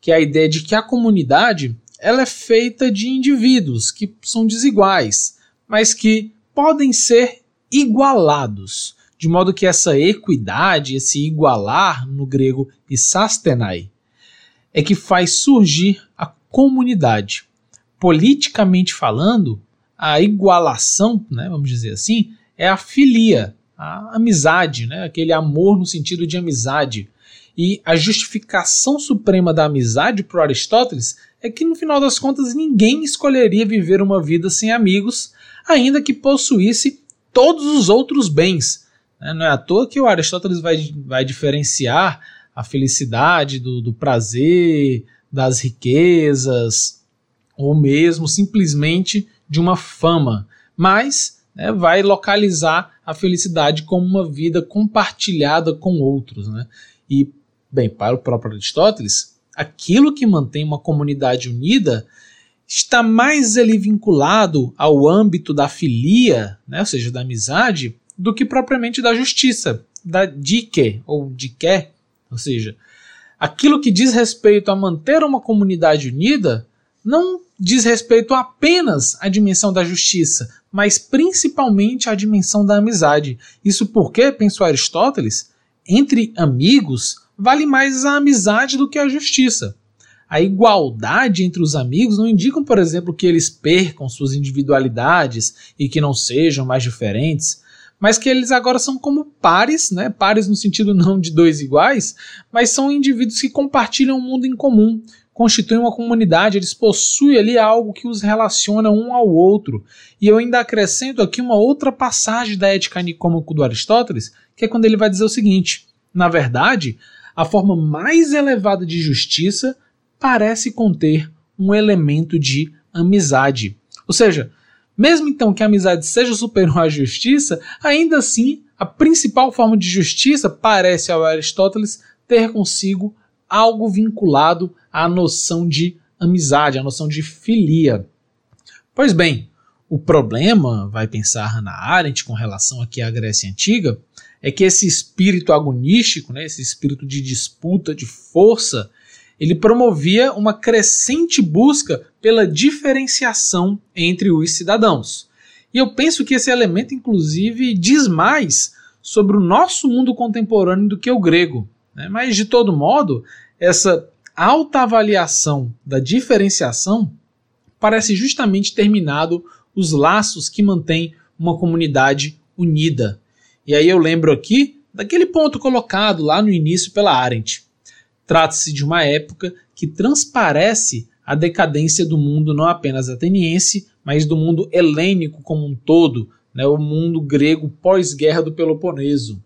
que é a ideia de que a comunidade ela é feita de indivíduos que são desiguais, mas que podem ser igualados de modo que essa equidade, esse igualar no grego isastenai, é que faz surgir a comunidade. Politicamente falando, a igualação, né, vamos dizer assim, é a filia, a amizade, né? aquele amor no sentido de amizade. E a justificação suprema da amizade para Aristóteles é que no final das contas ninguém escolheria viver uma vida sem amigos, ainda que possuísse todos os outros bens. Né? Não é à toa que o Aristóteles vai, vai diferenciar a felicidade do, do prazer, das riquezas, ou mesmo simplesmente de uma fama, mas né, vai localizar a felicidade como uma vida compartilhada com outros. Né? E, bem, para o próprio Aristóteles, aquilo que mantém uma comunidade unida está mais ali vinculado ao âmbito da filia, né, ou seja, da amizade, do que propriamente da justiça, da dike ou diké, ou seja, aquilo que diz respeito a manter uma comunidade unida não diz respeito apenas à dimensão da justiça, mas principalmente à dimensão da amizade. Isso porque, pensou Aristóteles, entre amigos vale mais a amizade do que a justiça. A igualdade entre os amigos não indicam, por exemplo, que eles percam suas individualidades e que não sejam mais diferentes, mas que eles agora são como pares, né? Pares no sentido não de dois iguais, mas são indivíduos que compartilham um mundo em comum, constituem uma comunidade, eles possuem ali algo que os relaciona um ao outro. E eu ainda acrescento aqui uma outra passagem da Ética Nicômaco do Aristóteles, que é quando ele vai dizer o seguinte: na verdade, a forma mais elevada de justiça parece conter um elemento de amizade. Ou seja, mesmo então que a amizade seja superior à justiça, ainda assim a principal forma de justiça parece ao Aristóteles ter consigo algo vinculado à noção de amizade, à noção de filia. Pois bem, o problema, vai pensar Hannah Arendt com relação aqui à Grécia Antiga, é que esse espírito agonístico, né, esse espírito de disputa, de força, ele promovia uma crescente busca pela diferenciação entre os cidadãos. E eu penso que esse elemento, inclusive, diz mais sobre o nosso mundo contemporâneo do que o grego. Né? Mas, de todo modo, essa alta avaliação da diferenciação parece justamente terminado os laços que mantêm uma comunidade unida. E aí eu lembro aqui daquele ponto colocado lá no início pela Arendt. Trata-se de uma época que transparece a decadência do mundo não apenas ateniense, mas do mundo helênico como um todo, né, o mundo grego pós-guerra do Peloponeso.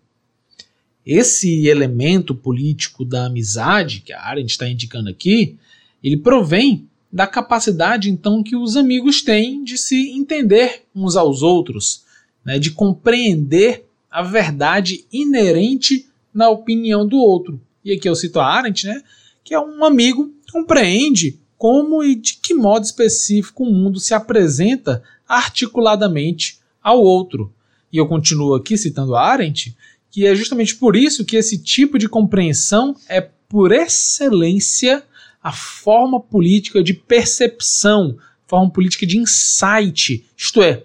Esse elemento político da amizade, que a Arendt está indicando aqui, ele provém da capacidade então que os amigos têm de se entender uns aos outros, né, de compreender a verdade inerente na opinião do outro e aqui eu cito a Arendt, né, que é um amigo que compreende como e de que modo específico o mundo se apresenta articuladamente ao outro. E eu continuo aqui citando Arendt, que é justamente por isso que esse tipo de compreensão é, por excelência, a forma política de percepção, forma política de insight, isto é,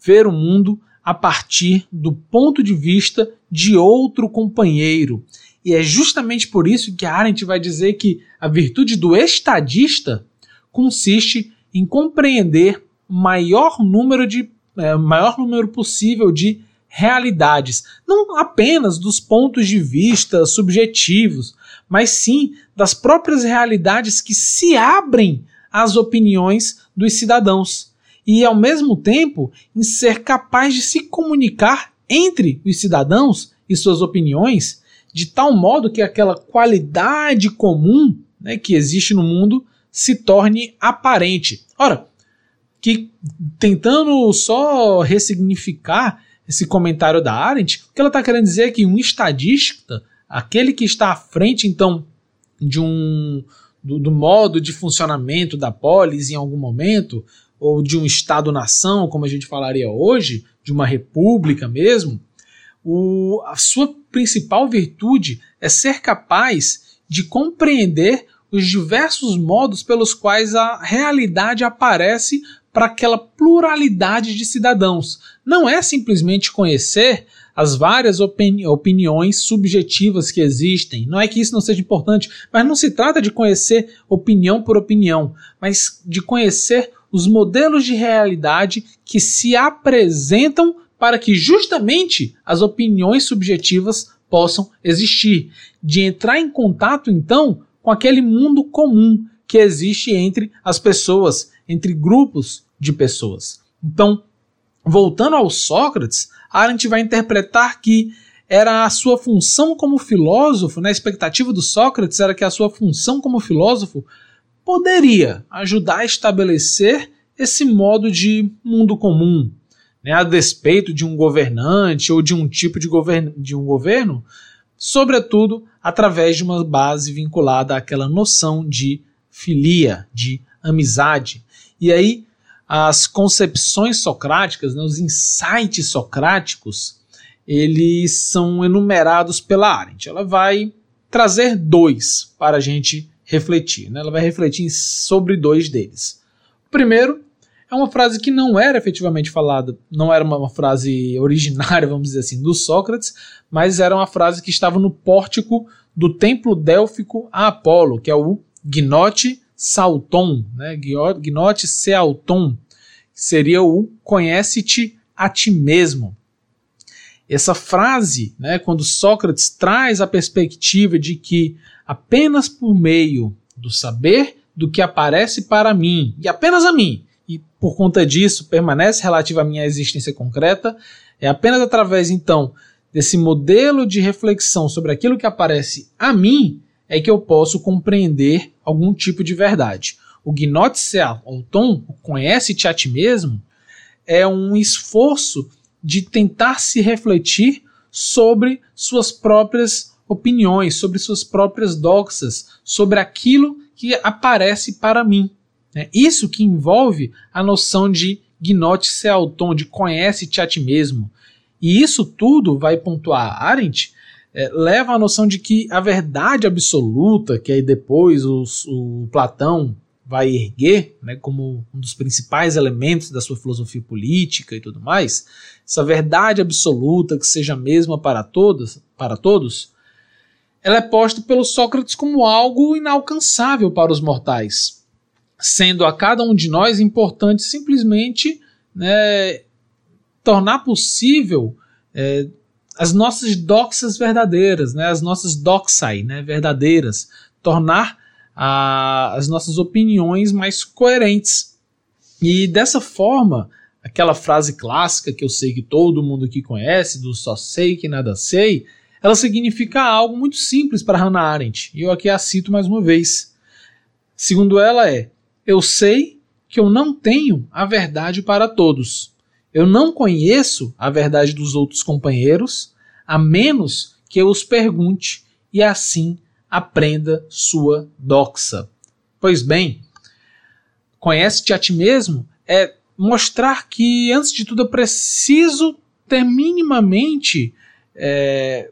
ver o mundo a partir do ponto de vista de outro companheiro. E é justamente por isso que Arendt vai dizer que a virtude do estadista consiste em compreender maior número de é, maior número possível de realidades, não apenas dos pontos de vista subjetivos, mas sim das próprias realidades que se abrem às opiniões dos cidadãos. E ao mesmo tempo em ser capaz de se comunicar entre os cidadãos e suas opiniões de tal modo que aquela qualidade comum né, que existe no mundo se torne aparente. Ora, que tentando só ressignificar esse comentário da Arendt, o que ela está querendo dizer é que um estadista, aquele que está à frente, então, de um do, do modo de funcionamento da polis em algum momento, ou de um Estado-nação, como a gente falaria hoje, de uma república mesmo, o, a sua principal virtude é ser capaz de compreender os diversos modos pelos quais a realidade aparece para aquela pluralidade de cidadãos. Não é simplesmente conhecer as várias opini opiniões subjetivas que existem. Não é que isso não seja importante, mas não se trata de conhecer opinião por opinião, mas de conhecer os modelos de realidade que se apresentam para que justamente as opiniões subjetivas possam existir, de entrar em contato então com aquele mundo comum que existe entre as pessoas, entre grupos de pessoas. Então, voltando ao Sócrates, Arendt vai interpretar que era a sua função como filósofo, na né, expectativa do Sócrates era que a sua função como filósofo poderia ajudar a estabelecer esse modo de mundo comum, né, a despeito de um governante ou de um tipo de, govern de um governo, sobretudo através de uma base vinculada àquela noção de filia, de amizade. E aí as concepções socráticas, né, os insights socráticos, eles são enumerados pela Arendt. Ela vai trazer dois para a gente refletir. Né? Ela vai refletir sobre dois deles. O primeiro é uma frase que não era efetivamente falada, não era uma, uma, frase originária, vamos dizer assim, do Sócrates, mas era uma frase que estava no pórtico do templo délfico a Apolo, que é o Gnote Salton, né? Gnote Sealton, seria o conhece-te a ti mesmo. Essa frase, né, quando Sócrates traz a perspectiva de que apenas por meio do saber do que aparece para mim, e apenas a mim, e por conta disso permanece relativa à minha existência concreta, é apenas através então desse modelo de reflexão sobre aquilo que aparece a mim é que eu posso compreender algum tipo de verdade. O Gnotse ou Tom, conhece-te a ti mesmo, é um esforço de tentar se refletir sobre suas próprias opiniões, sobre suas próprias doxas, sobre aquilo que aparece para mim. É isso que envolve a noção de gnote seauton, de conhece-te a ti mesmo. E isso tudo, vai pontuar Arendt, é, leva à noção de que a verdade absoluta, que aí depois os, o Platão vai erguer né, como um dos principais elementos da sua filosofia política e tudo mais, essa verdade absoluta que seja a mesma para todos, para todos, ela é posta pelo Sócrates como algo inalcançável para os mortais sendo a cada um de nós importante simplesmente né, tornar possível é, as nossas doxas verdadeiras, né, as nossas doxai né, verdadeiras, tornar a, as nossas opiniões mais coerentes. E dessa forma, aquela frase clássica que eu sei que todo mundo aqui conhece, do só sei que nada sei, ela significa algo muito simples para Hannah Arendt. E eu aqui a cito mais uma vez. Segundo ela, é eu sei que eu não tenho a verdade para todos. Eu não conheço a verdade dos outros companheiros, a menos que eu os pergunte e assim aprenda sua doxa. Pois bem, conhece-te a ti mesmo é mostrar que, antes de tudo, eu preciso ter minimamente, é,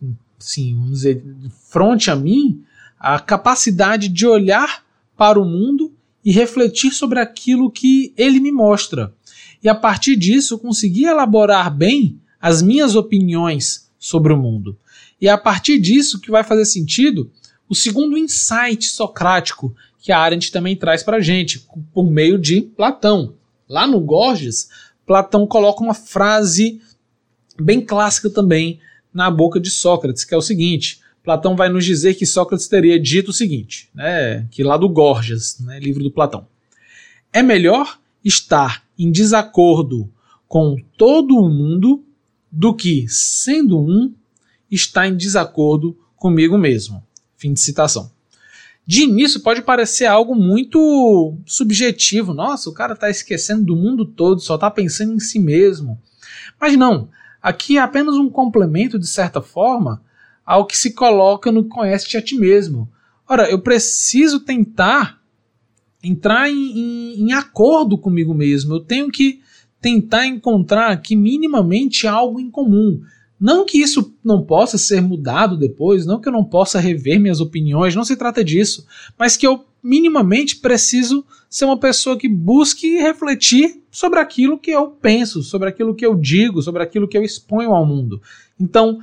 vamos dizer, fronte a mim, a capacidade de olhar para o mundo e refletir sobre aquilo que ele me mostra. E a partir disso, conseguir elaborar bem as minhas opiniões sobre o mundo. E é a partir disso que vai fazer sentido o segundo insight socrático que a Arendt também traz para a gente, por meio de Platão. Lá no Gorgias, Platão coloca uma frase bem clássica também na boca de Sócrates, que é o seguinte: Platão vai nos dizer que Sócrates teria dito o seguinte, né, que lá do Gorgias, né, livro do Platão. É melhor estar em desacordo com todo o mundo do que, sendo um, estar em desacordo comigo mesmo. Fim de citação. De início pode parecer algo muito subjetivo. Nossa, o cara está esquecendo do mundo todo, só está pensando em si mesmo. Mas não, aqui é apenas um complemento, de certa forma, ao que se coloca no conhece-te a ti mesmo. Ora, eu preciso tentar entrar em, em, em, acordo comigo mesmo. Eu tenho que tentar encontrar aqui minimamente algo em comum. Não que isso não possa ser mudado depois, não que eu não possa rever minhas opiniões, não se trata disso, mas que eu minimamente preciso ser uma pessoa que busque refletir sobre aquilo que eu penso, sobre aquilo que eu digo, sobre aquilo que eu exponho ao mundo. Então,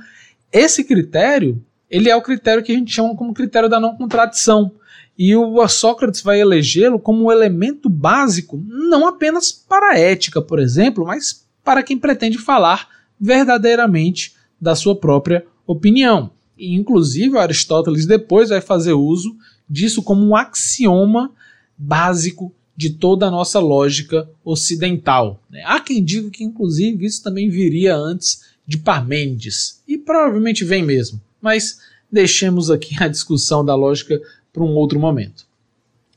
esse critério, ele é o critério que a gente chama como critério da não contradição. E o Sócrates vai elegê-lo como um elemento básico, não apenas para a ética, por exemplo, mas para quem pretende falar verdadeiramente da sua própria opinião. E, inclusive, Aristóteles depois vai fazer uso disso como um axioma básico de toda a nossa lógica ocidental. Né? Há quem diga que, inclusive, isso também viria antes de Parmênides, e provavelmente vem mesmo, mas deixemos aqui a discussão da lógica para um outro momento.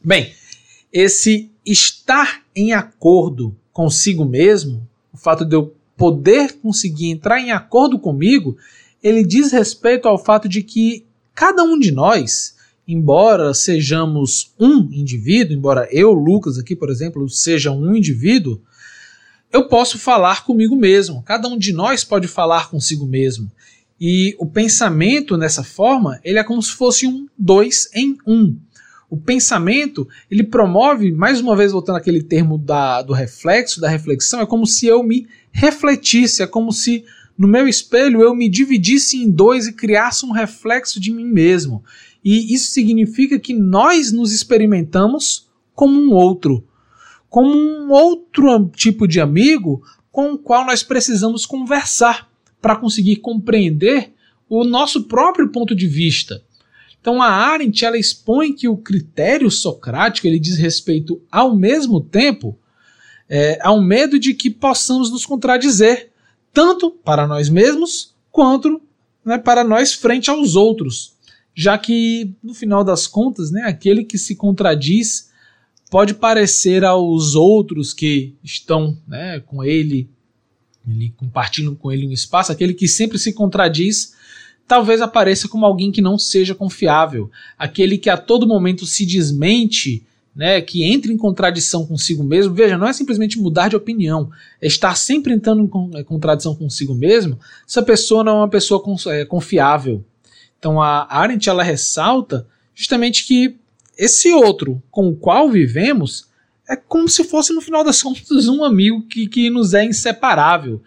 Bem, esse estar em acordo consigo mesmo, o fato de eu poder conseguir entrar em acordo comigo, ele diz respeito ao fato de que cada um de nós, embora sejamos um indivíduo, embora eu, Lucas, aqui, por exemplo, seja um indivíduo, eu posso falar comigo mesmo. Cada um de nós pode falar consigo mesmo. E o pensamento nessa forma, ele é como se fosse um dois em um. O pensamento, ele promove, mais uma vez voltando àquele termo da, do reflexo, da reflexão, é como se eu me refletisse, é como se no meu espelho eu me dividisse em dois e criasse um reflexo de mim mesmo. E isso significa que nós nos experimentamos como um outro, como um outro tipo de amigo com o qual nós precisamos conversar para conseguir compreender o nosso próprio ponto de vista. Então a Arendt ela expõe que o critério socrático ele diz respeito ao mesmo tempo é, ao medo de que possamos nos contradizer, tanto para nós mesmos quanto né, para nós frente aos outros, já que no final das contas, né, aquele que se contradiz pode parecer aos outros que estão né, com ele, ele com ele um espaço, aquele que sempre se contradiz talvez apareça como alguém que não seja confiável, aquele que a todo momento se desmente, né, que entra em contradição consigo mesmo. Veja, não é simplesmente mudar de opinião, é estar sempre entrando em é, contradição consigo mesmo. Essa pessoa não é uma pessoa é, confiável. Então a Arendt ela ressalta justamente que esse outro com o qual vivemos é como se fosse, no final das contas, um amigo que, que nos é inseparável,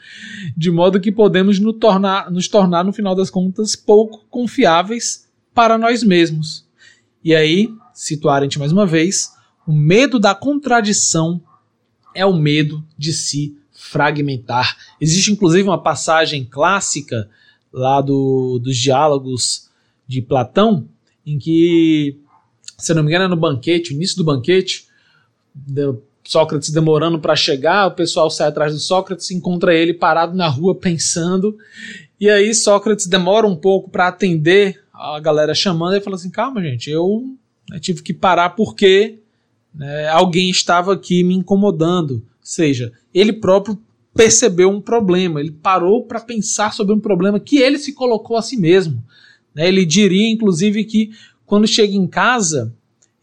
de modo que podemos nos tornar, nos tornar, no final das contas, pouco confiáveis para nós mesmos. E aí, situar a gente mais uma vez, o medo da contradição é o medo de se fragmentar. Existe inclusive uma passagem clássica lá do, dos diálogos de Platão, em que, se não me engano, é no banquete, início do banquete, Sócrates demorando para chegar, o pessoal sai atrás do Sócrates, encontra ele parado na rua pensando, e aí Sócrates demora um pouco para atender a galera chamando e fala assim: calma, gente, eu né, tive que parar porque né, alguém estava aqui me incomodando. Ou seja, ele próprio percebeu um problema, ele parou para pensar sobre um problema que ele se colocou a si mesmo. Né, ele diria, inclusive, que quando chega em casa,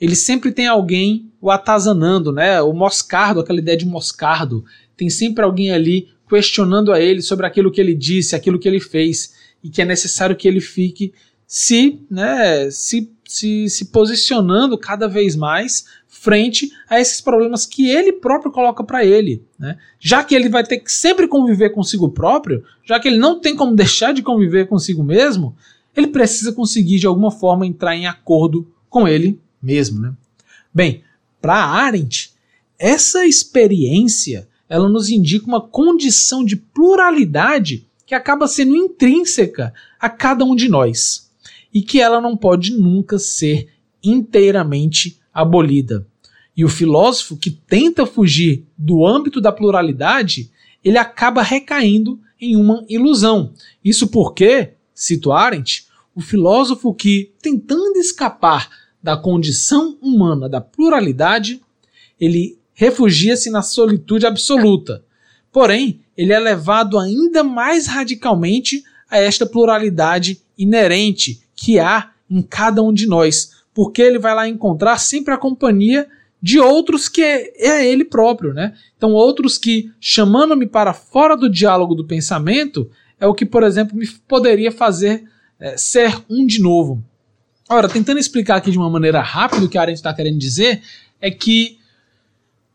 ele sempre tem alguém o atazanando, né? O moscardo, aquela ideia de moscardo. Tem sempre alguém ali questionando a ele sobre aquilo que ele disse, aquilo que ele fez, e que é necessário que ele fique se, né, se, se, se posicionando cada vez mais frente a esses problemas que ele próprio coloca para ele. Né? Já que ele vai ter que sempre conviver consigo próprio, já que ele não tem como deixar de conviver consigo mesmo, ele precisa conseguir de alguma forma entrar em acordo com ele mesmo. Né? Bem, para Arendt, essa experiência ela nos indica uma condição de pluralidade que acaba sendo intrínseca a cada um de nós e que ela não pode nunca ser inteiramente abolida. E o filósofo que tenta fugir do âmbito da pluralidade, ele acaba recaindo em uma ilusão. Isso porque, cito Arendt, o filósofo que, tentando escapar da condição humana da pluralidade, ele refugia-se na solitude absoluta. Porém, ele é levado ainda mais radicalmente a esta pluralidade inerente que há em cada um de nós, porque ele vai lá encontrar sempre a companhia de outros que é, é ele próprio, né? Então, outros que, chamando-me para fora do diálogo do pensamento, é o que, por exemplo, me poderia fazer é, ser um de novo. Ora, tentando explicar aqui de uma maneira rápida o que a Arendt está querendo dizer, é que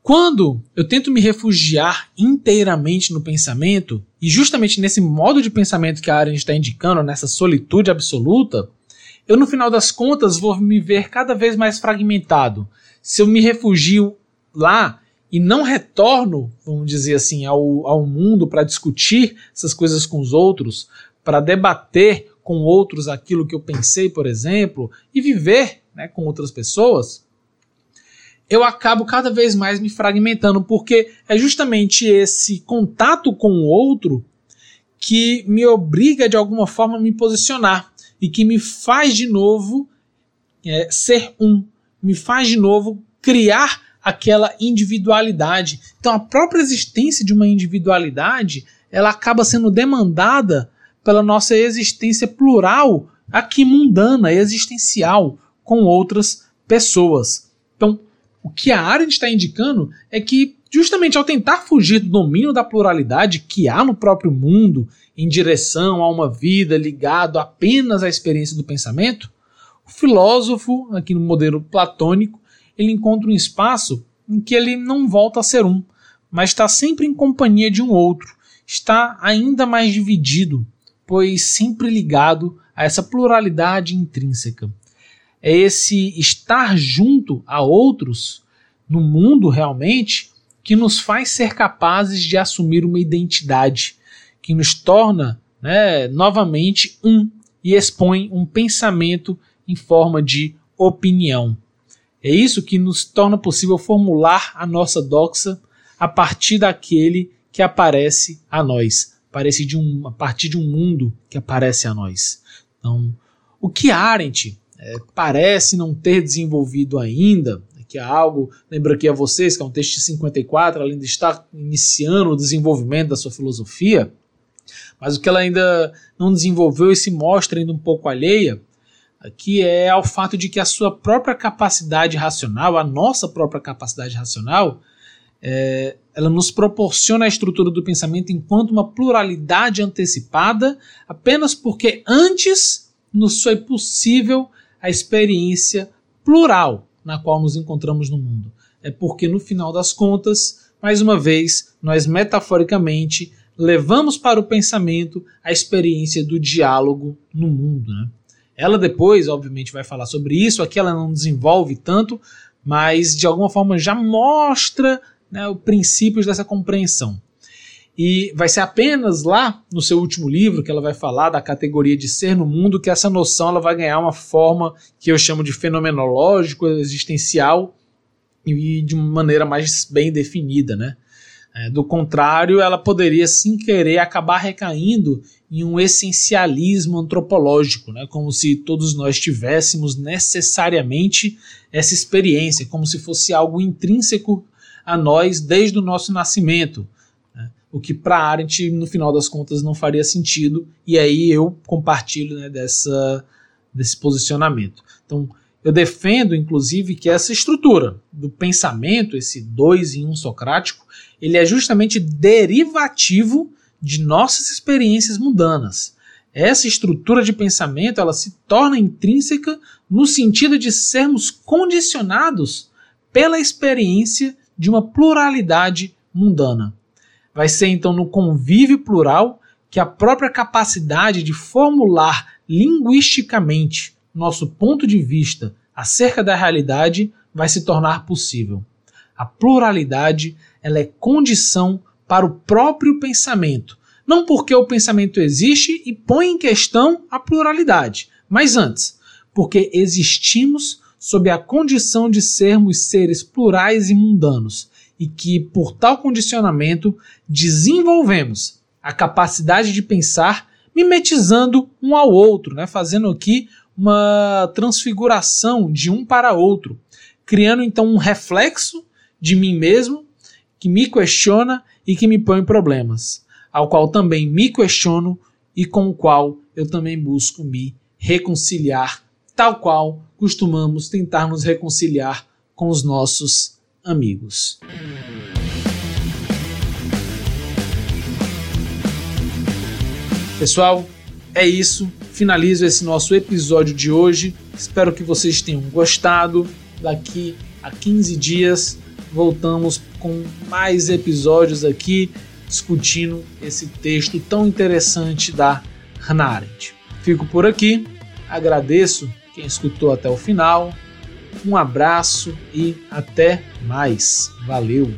quando eu tento me refugiar inteiramente no pensamento, e justamente nesse modo de pensamento que a Arendt está indicando, nessa solitude absoluta, eu no final das contas vou me ver cada vez mais fragmentado. Se eu me refugio lá e não retorno, vamos dizer assim, ao, ao mundo para discutir essas coisas com os outros, para debater com outros aquilo que eu pensei, por exemplo, e viver né, com outras pessoas, eu acabo cada vez mais me fragmentando, porque é justamente esse contato com o outro que me obriga de alguma forma a me posicionar e que me faz de novo é, ser um, me faz de novo criar aquela individualidade. Então a própria existência de uma individualidade, ela acaba sendo demandada pela nossa existência plural, aqui mundana, existencial, com outras pessoas. Então, o que a Arendt está indicando é que, justamente ao tentar fugir do domínio da pluralidade que há no próprio mundo, em direção a uma vida ligado apenas à experiência do pensamento, o filósofo, aqui no modelo platônico, ele encontra um espaço em que ele não volta a ser um, mas está sempre em companhia de um outro, está ainda mais dividido, pois sempre ligado a essa pluralidade intrínseca. É esse estar junto a outros no mundo realmente que nos faz ser capazes de assumir uma identidade, que nos torna né, novamente um e expõe um pensamento em forma de opinião. É isso que nos torna possível formular a nossa doxa a partir daquele que aparece a nós, aparece de um, a partir de um mundo que aparece a nós. Então, o que Arendt é, parece não ter desenvolvido ainda, que é algo, lembro aqui a vocês que é um texto de 54, além de estar iniciando o desenvolvimento da sua filosofia, mas o que ela ainda não desenvolveu e se mostra ainda um pouco alheia que é ao fato de que a sua própria capacidade racional, a nossa própria capacidade racional, é, ela nos proporciona a estrutura do pensamento enquanto uma pluralidade antecipada, apenas porque antes nos foi possível a experiência plural na qual nos encontramos no mundo. É porque, no final das contas, mais uma vez, nós metaforicamente levamos para o pensamento a experiência do diálogo no mundo. Né? Ela depois, obviamente, vai falar sobre isso. Aqui ela não desenvolve tanto, mas de alguma forma já mostra né, os princípios dessa compreensão. E vai ser apenas lá no seu último livro que ela vai falar da categoria de ser no mundo que essa noção ela vai ganhar uma forma que eu chamo de fenomenológico, existencial e de uma maneira mais bem definida, né? É, do contrário, ela poderia, sem querer, acabar recaindo em um essencialismo antropológico, né? como se todos nós tivéssemos necessariamente essa experiência, como se fosse algo intrínseco a nós desde o nosso nascimento. Né? O que para Arendt, no final das contas, não faria sentido, e aí eu compartilho né, dessa, desse posicionamento. Então, eu defendo, inclusive, que essa estrutura do pensamento, esse dois em um socrático, ele é justamente derivativo de nossas experiências mundanas. Essa estrutura de pensamento ela se torna intrínseca no sentido de sermos condicionados pela experiência de uma pluralidade mundana. Vai ser então no convívio plural que a própria capacidade de formular linguisticamente nosso ponto de vista acerca da realidade vai se tornar possível. A pluralidade ela é condição para o próprio pensamento. Não porque o pensamento existe e põe em questão a pluralidade, mas antes, porque existimos sob a condição de sermos seres plurais e mundanos, e que, por tal condicionamento, desenvolvemos a capacidade de pensar mimetizando um ao outro, né? fazendo aqui uma transfiguração de um para outro, criando então um reflexo de mim mesmo que me questiona e que me põe problemas, ao qual também me questiono e com o qual eu também busco me reconciliar, tal qual costumamos tentar nos reconciliar com os nossos amigos. Pessoal, é isso. Finalizo esse nosso episódio de hoje. Espero que vocês tenham gostado. Daqui a 15 dias voltamos com mais episódios aqui discutindo esse texto tão interessante da Hannah Arendt. Fico por aqui, agradeço quem escutou até o final Um abraço e até mais. Valeu!